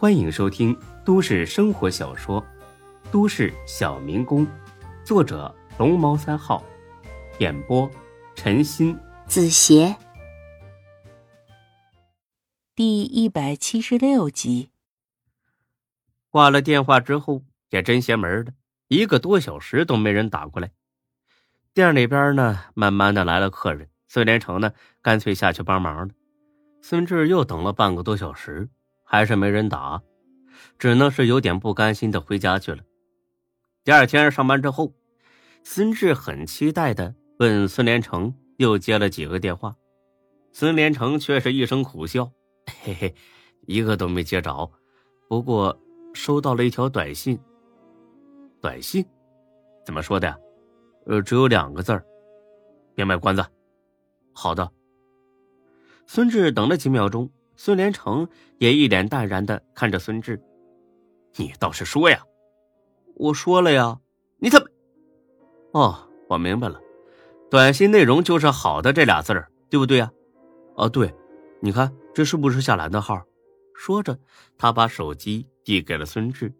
欢迎收听都市生活小说《都市小民工》，作者龙猫三号，演播陈鑫、子邪，第一百七十六集。挂了电话之后，也真邪门的，一个多小时都没人打过来。店里边呢，慢慢的来了客人，孙连成呢，干脆下去帮忙了。孙志又等了半个多小时。还是没人打，只能是有点不甘心的回家去了。第二天上班之后，孙志很期待的问孙连成，又接了几个电话，孙连成却是一声苦笑：“嘿嘿，一个都没接着。不过收到了一条短信。短信，怎么说的呀？呃，只有两个字儿，别卖关子。好的。”孙志等了几秒钟。孙连成也一脸淡然的看着孙志：“你倒是说呀！”“我说了呀。”“你怎么？”“哦，我明白了，短信内容就是‘好的’这俩字儿，对不对呀？”“哦，对，你看这是不是夏兰的号？”说着，他把手机递给了孙志，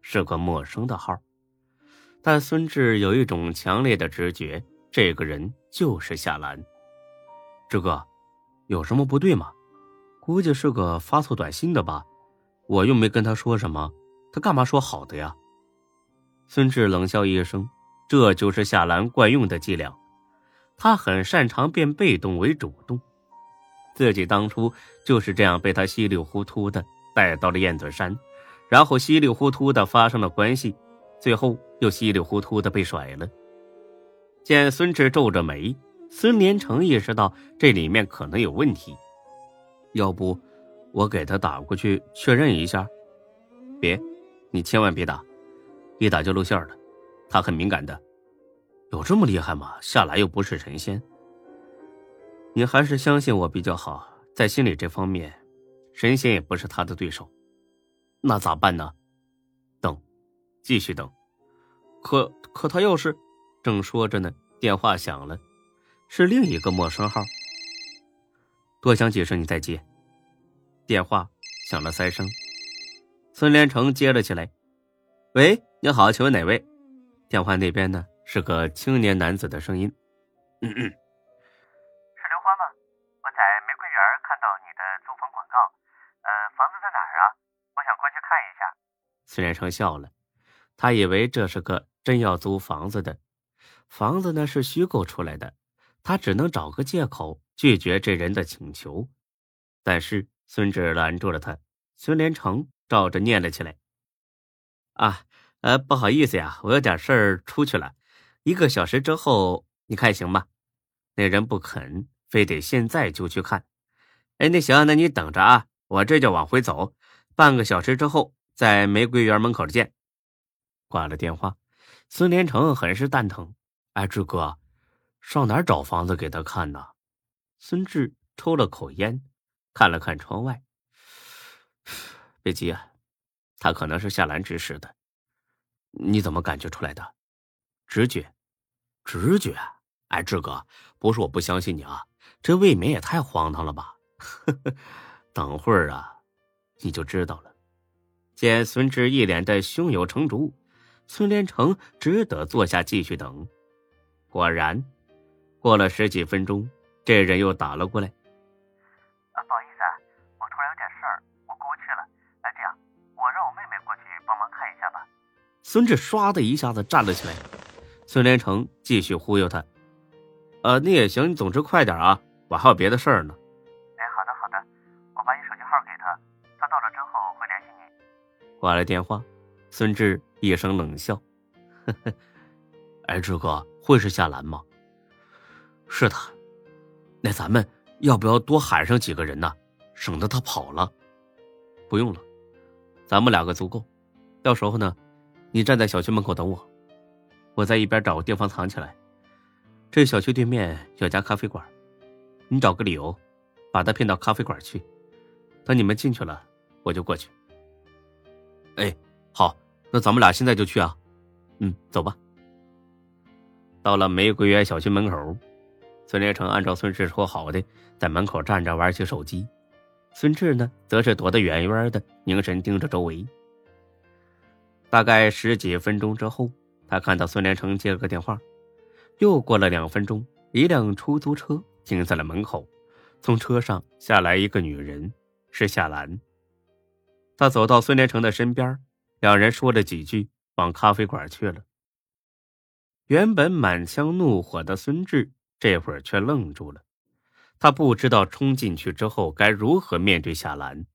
是个陌生的号，但孙志有一种强烈的直觉，这个人就是夏兰。志哥，有什么不对吗？估计是个发错短信的吧，我又没跟他说什么，他干嘛说好的呀？孙志冷笑一声，这就是夏兰惯用的伎俩，他很擅长变被动为主动，自己当初就是这样被他稀里糊涂的带到了燕子山，然后稀里糊涂的发生了关系，最后又稀里糊涂的被甩了。见孙志皱着眉，孙连成意识到这里面可能有问题。要不，我给他打过去确认一下。别，你千万别打，一打就露馅了。他很敏感的，有这么厉害吗？夏兰又不是神仙。你还是相信我比较好，在心理这方面，神仙也不是他的对手。那咋办呢？等，继续等。可可他要是……正说着呢，电话响了，是另一个陌生号。多想几声，你再接。电话响了三声，孙连成接了起来。喂，你好，请问哪位？电话那边呢是个青年男子的声音。嗯嗯，是刘欢吗？我在玫瑰园看到你的租房广告。呃，房子在哪儿啊？我想过去看一下。孙连成笑了，他以为这是个真要租房子的，房子呢是虚构出来的，他只能找个借口。拒绝这人的请求，但是孙志拦住了他。孙连成照着念了起来：“啊，呃，不好意思呀，我有点事儿出去了，一个小时之后你看行吗？”那人不肯，非得现在就去看。哎，那行，那你等着啊，我这就往回走，半个小时之后在玫瑰园门口见。挂了电话，孙连成很是蛋疼：“哎，志哥，上哪儿找房子给他看呢？”孙志抽了口烟，看了看窗外。别急啊，他可能是夏兰指使的。你怎么感觉出来的？直觉，直觉。哎，志哥，不是我不相信你啊，这未免也太荒唐了吧？等会儿啊，你就知道了。见孙志一脸的胸有成竹，孙连成只得坐下继续等。果然，过了十几分钟。这人又打了过来。啊，不好意思，啊，我突然有点事儿，我过不去了。哎，这样，我让我妹妹过去帮忙看一下吧。孙志唰的一下子站了起来。孙连成继续忽悠他：“呃，那也行，你总之快点啊，我还有别的事儿呢。”哎，好的好的，我把你手机号给他，他到了之后会联系你。挂了电话，孙志一声冷笑：“呵呵，哎，志哥，会是夏兰吗？是他。”那咱们要不要多喊上几个人呢？省得他跑了。不用了，咱们两个足够。到时候呢，你站在小区门口等我，我在一边找个地方藏起来。这小区对面有家咖啡馆，你找个理由，把他骗到咖啡馆去。等你们进去了，我就过去。哎，好，那咱们俩现在就去啊。嗯，走吧。到了玫瑰园小区门口。孙连成按照孙志说好的，在门口站着玩起手机。孙志呢，则是躲得远远的，凝神盯着周围。大概十几分钟之后，他看到孙连成接了个电话。又过了两分钟，一辆出租车停在了门口，从车上下来一个女人，是夏兰。他走到孙连成的身边，两人说了几句，往咖啡馆去了。原本满腔怒火的孙志，这会儿却愣住了。他不知道冲进去之后该如何面对夏兰，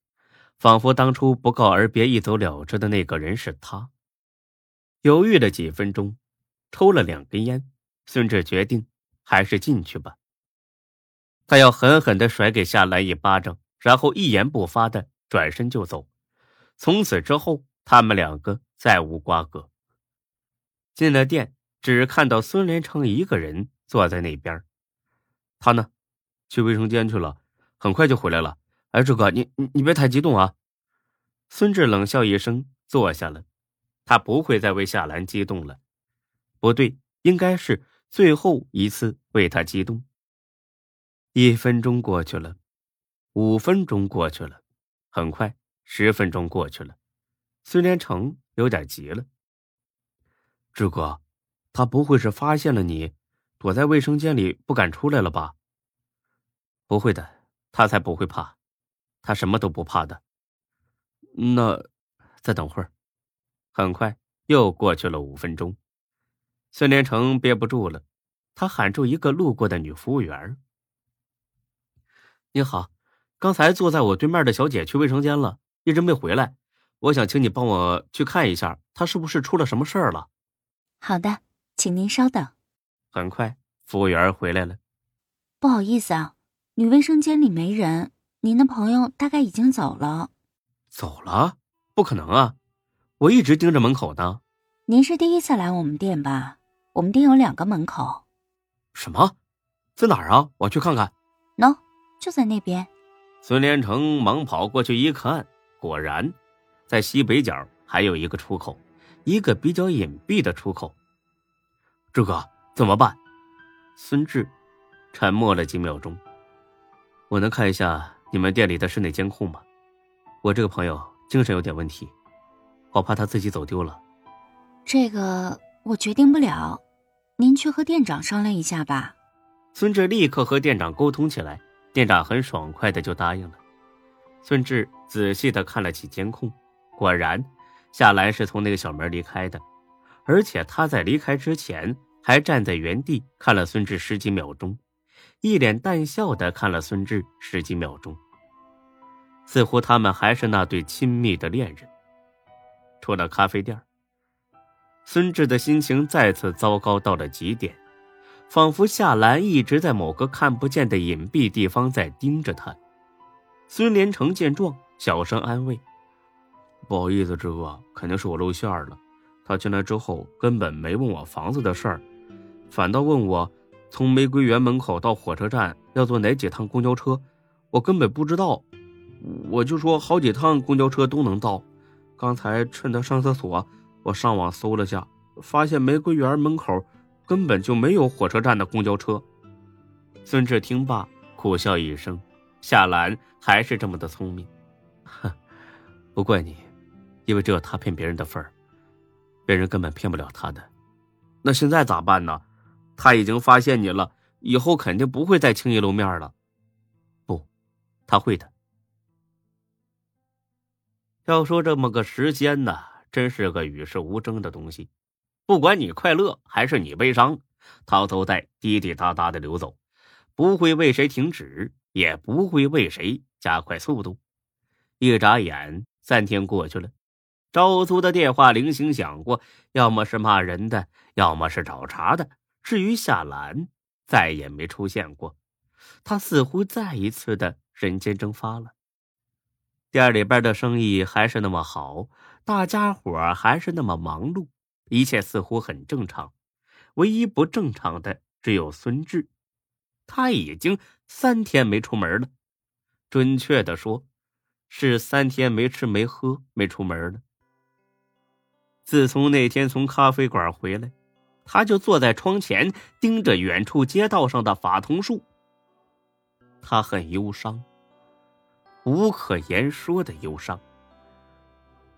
仿佛当初不告而别、一走了之的那个人是他。犹豫了几分钟，抽了两根烟，孙志决定还是进去吧。他要狠狠的甩给夏兰一巴掌，然后一言不发的转身就走。从此之后，他们两个再无瓜葛。进了店，只看到孙连成一个人坐在那边，他呢？去卫生间去了，很快就回来了。哎，志哥，你你你别太激动啊！孙志冷笑一声，坐下了。他不会再为夏兰激动了，不对，应该是最后一次为他激动。一分钟过去了，五分钟过去了，很快十分钟过去了。孙连成有点急了。志哥，他不会是发现了你，躲在卫生间里不敢出来了吧？不会的，他才不会怕，他什么都不怕的。那，再等会儿。很快又过去了五分钟，孙连成憋不住了，他喊住一个路过的女服务员：“你好，刚才坐在我对面的小姐去卫生间了，一直没回来。我想请你帮我去看一下，她是不是出了什么事儿了？”“好的，请您稍等。”很快，服务员回来了。“不好意思啊。”女卫生间里没人，您的朋友大概已经走了。走了？不可能啊！我一直盯着门口呢。您是第一次来我们店吧？我们店有两个门口。什么？在哪儿啊？我去看看。喏，就在那边。孙连成忙跑过去一看，果然，在西北角还有一个出口，一个比较隐蔽的出口。志哥，怎么办？孙志沉默了几秒钟。我能看一下你们店里的室内监控吗？我这个朋友精神有点问题，我怕他自己走丢了。这个我决定不了，您去和店长商量一下吧。孙志立刻和店长沟通起来，店长很爽快的就答应了。孙志仔细的看了起监控，果然，夏兰是从那个小门离开的，而且他在离开之前还站在原地看了孙志十几秒钟。一脸淡笑的看了孙志十几秒钟，似乎他们还是那对亲密的恋人。出了咖啡店，孙志的心情再次糟糕到了极点，仿佛夏兰一直在某个看不见的隐蔽地方在盯着他。孙连成见状，小声安慰：“不好意思，志哥，肯定是我露馅了。他进来之后根本没问我房子的事儿，反倒问我。”从玫瑰园门口到火车站要坐哪几趟公交车？我根本不知道，我就说好几趟公交车都能到。刚才趁他上厕所，我上网搜了下，发现玫瑰园门口根本就没有火车站的公交车。孙志听罢，苦笑一声：“夏兰还是这么的聪明，哼，不怪你，因为只有他骗别人的份儿，别人根本骗不了他的。那现在咋办呢？”他已经发现你了，以后肯定不会再轻易露面了。不，他会的。要说这么个时间呢，真是个与世无争的东西。不管你快乐还是你悲伤，它都在滴滴答答的流走，不会为谁停止，也不会为谁加快速度。一眨眼，三天过去了，招租的电话铃声响过，要么是骂人的，要么是找茬的。至于夏兰，再也没出现过。她似乎再一次的人间蒸发了。店里边的生意还是那么好，大家伙还是那么忙碌，一切似乎很正常。唯一不正常的只有孙志，他已经三天没出门了。准确的说，是三天没吃没喝没出门了。自从那天从咖啡馆回来。他就坐在窗前，盯着远处街道上的法桐树。他很忧伤。无可言说的忧伤。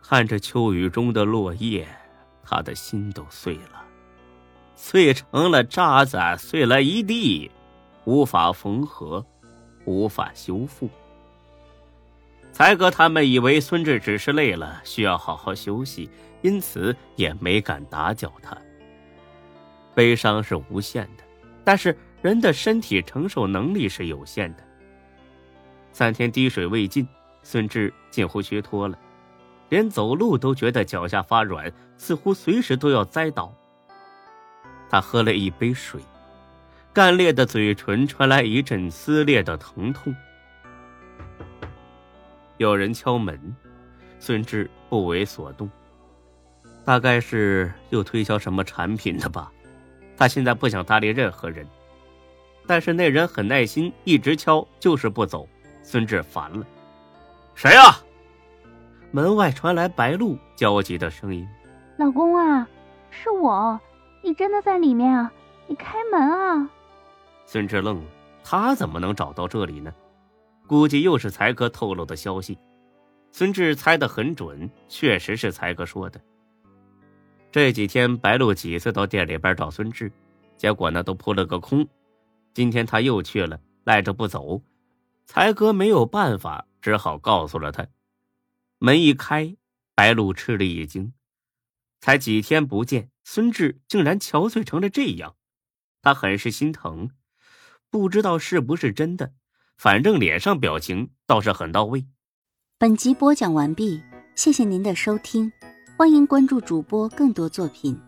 看着秋雨中的落叶，他的心都碎了，碎成了渣子，碎了一地，无法缝合，无法修复。才哥他们以为孙志只是累了，需要好好休息，因此也没敢打搅他。悲伤是无限的，但是人的身体承受能力是有限的。三天滴水未进，孙志近乎虚脱了，连走路都觉得脚下发软，似乎随时都要栽倒。他喝了一杯水，干裂的嘴唇传来一阵撕裂的疼痛。有人敲门，孙志不为所动。大概是又推销什么产品的吧。他现在不想搭理任何人，但是那人很耐心，一直敲，就是不走。孙志烦了，谁呀？门外传来白露焦急的声音：“老公啊，是我，你真的在里面啊？你开门啊！”孙志愣了，他怎么能找到这里呢？估计又是才哥透露的消息。孙志猜得很准，确实是才哥说的。这几天白露几次到店里边找孙志，结果呢都扑了个空。今天他又去了，赖着不走。才哥没有办法，只好告诉了他。门一开，白露吃了一惊，才几天不见，孙志竟然憔悴成了这样，他很是心疼，不知道是不是真的。反正脸上表情倒是很到位。本集播讲完毕，谢谢您的收听，欢迎关注主播更多作品。